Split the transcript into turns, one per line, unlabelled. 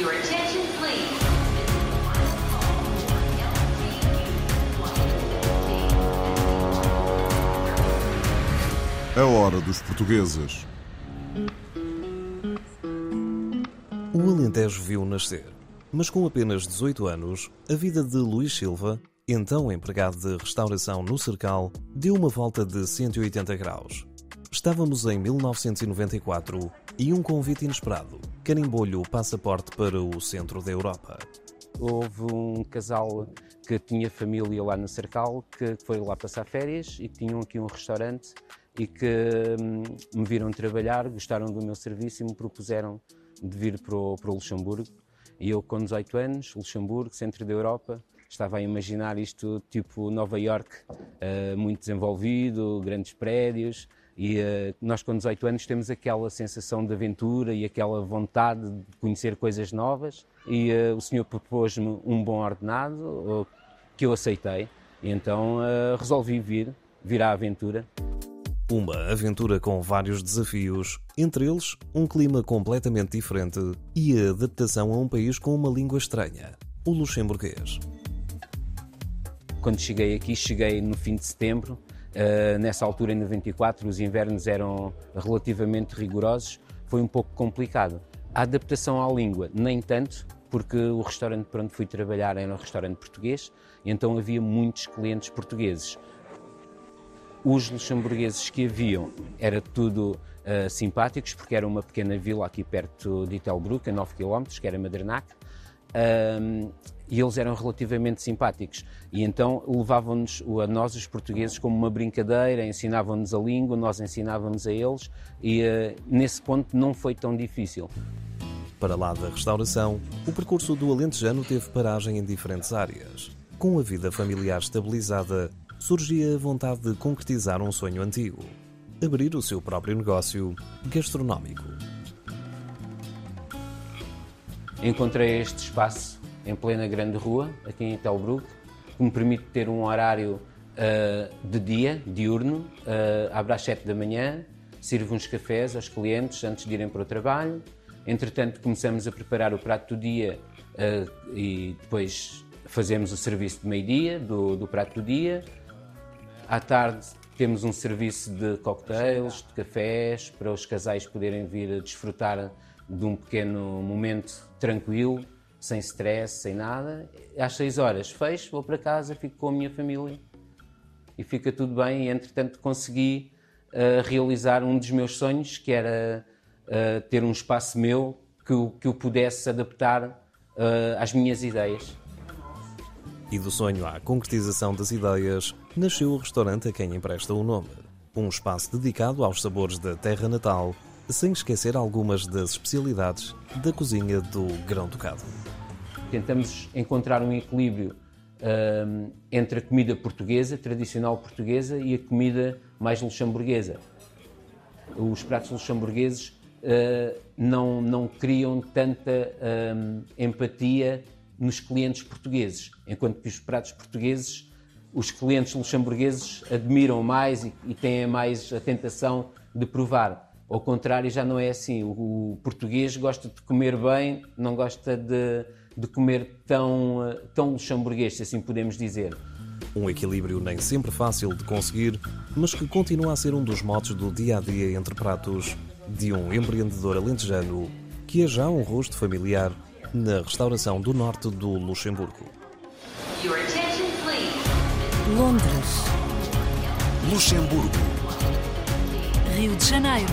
Your attention, please.
A hora dos portugueses.
O Alentejo viu nascer, mas com apenas 18 anos, a vida de Luís Silva, então empregado de restauração no Cercal, deu uma volta de 180 graus. Estávamos em 1994 e um convite inesperado carimbou-lhe o passaporte para o centro da Europa.
Houve um casal que tinha família lá no Cercal, que foi lá passar férias e que tinham aqui um restaurante e que hum, me viram trabalhar, gostaram do meu serviço e me propuseram de vir para o, para o Luxemburgo. E eu, com 18 anos, Luxemburgo, centro da Europa, estava a imaginar isto tipo Nova York, uh, muito desenvolvido, grandes prédios. E uh, nós, com 18 anos, temos aquela sensação de aventura e aquela vontade de conhecer coisas novas. E uh, o senhor propôs-me um bom ordenado, que eu aceitei. E então resolvi vir, vir à aventura.
Uma aventura com vários desafios, entre eles um clima completamente diferente e a adaptação a um país com uma língua estranha, o luxemburguês.
Quando cheguei aqui, cheguei no fim de setembro. Uh, nessa altura, em 94, os invernos eram relativamente rigorosos. Foi um pouco complicado. A adaptação à língua, nem tanto, porque o restaurante para onde fui trabalhar era um restaurante português, então havia muitos clientes portugueses. Os luxemburgueses que haviam era tudo uh, simpáticos, porque era uma pequena vila aqui perto de Itelbruck, a 9 km, que era Madernac, um, e eles eram relativamente simpáticos. E então levavam-nos, a nós, os portugueses, como uma brincadeira, ensinavam-nos a língua, nós ensinávamos a eles, e uh, nesse ponto não foi tão difícil.
Para lá da restauração, o percurso do Alentejano teve paragem em diferentes áreas. Com a vida familiar estabilizada, surgia a vontade de concretizar um sonho antigo: abrir o seu próprio negócio gastronómico.
Encontrei este espaço em plena grande rua, aqui em Telbruck, que me permite ter um horário uh, de dia, diurno, uh, abre às 7 da manhã, sirvo uns cafés aos clientes antes de irem para o trabalho. Entretanto, começamos a preparar o prato do dia uh, e depois fazemos o serviço de meio-dia, do, do prato do dia. À tarde temos um serviço de cocktails, de cafés, para os casais poderem vir a desfrutar de um pequeno momento tranquilo, sem stress, sem nada. Às 6 horas fecho, vou para casa, fico com a minha família e fica tudo bem. E, entretanto, consegui uh, realizar um dos meus sonhos, que era uh, ter um espaço meu que, que eu pudesse adaptar uh, às minhas ideias.
E do sonho à concretização das ideias, nasceu o restaurante a quem empresta o nome. Um espaço dedicado aos sabores da terra natal, sem esquecer algumas das especialidades da cozinha do grão-ducado.
Tentamos encontrar um equilíbrio um, entre a comida portuguesa, tradicional portuguesa, e a comida mais luxemburguesa. Os pratos luxemburgueses uh, não, não criam tanta um, empatia nos clientes portugueses, enquanto que os pratos portugueses, os clientes luxemburgueses admiram mais e têm mais a tentação de provar. Ao contrário, já não é assim. O, o português gosta de comer bem, não gosta de, de comer tão, tão luxemburguês, se assim podemos dizer.
Um equilíbrio nem sempre fácil de conseguir, mas que continua a ser um dos motos do dia a dia entre pratos de um empreendedor alentejano que é já um rosto familiar na restauração do norte do Luxemburgo.
Londres,
Luxemburgo.
Rio de Janeiro,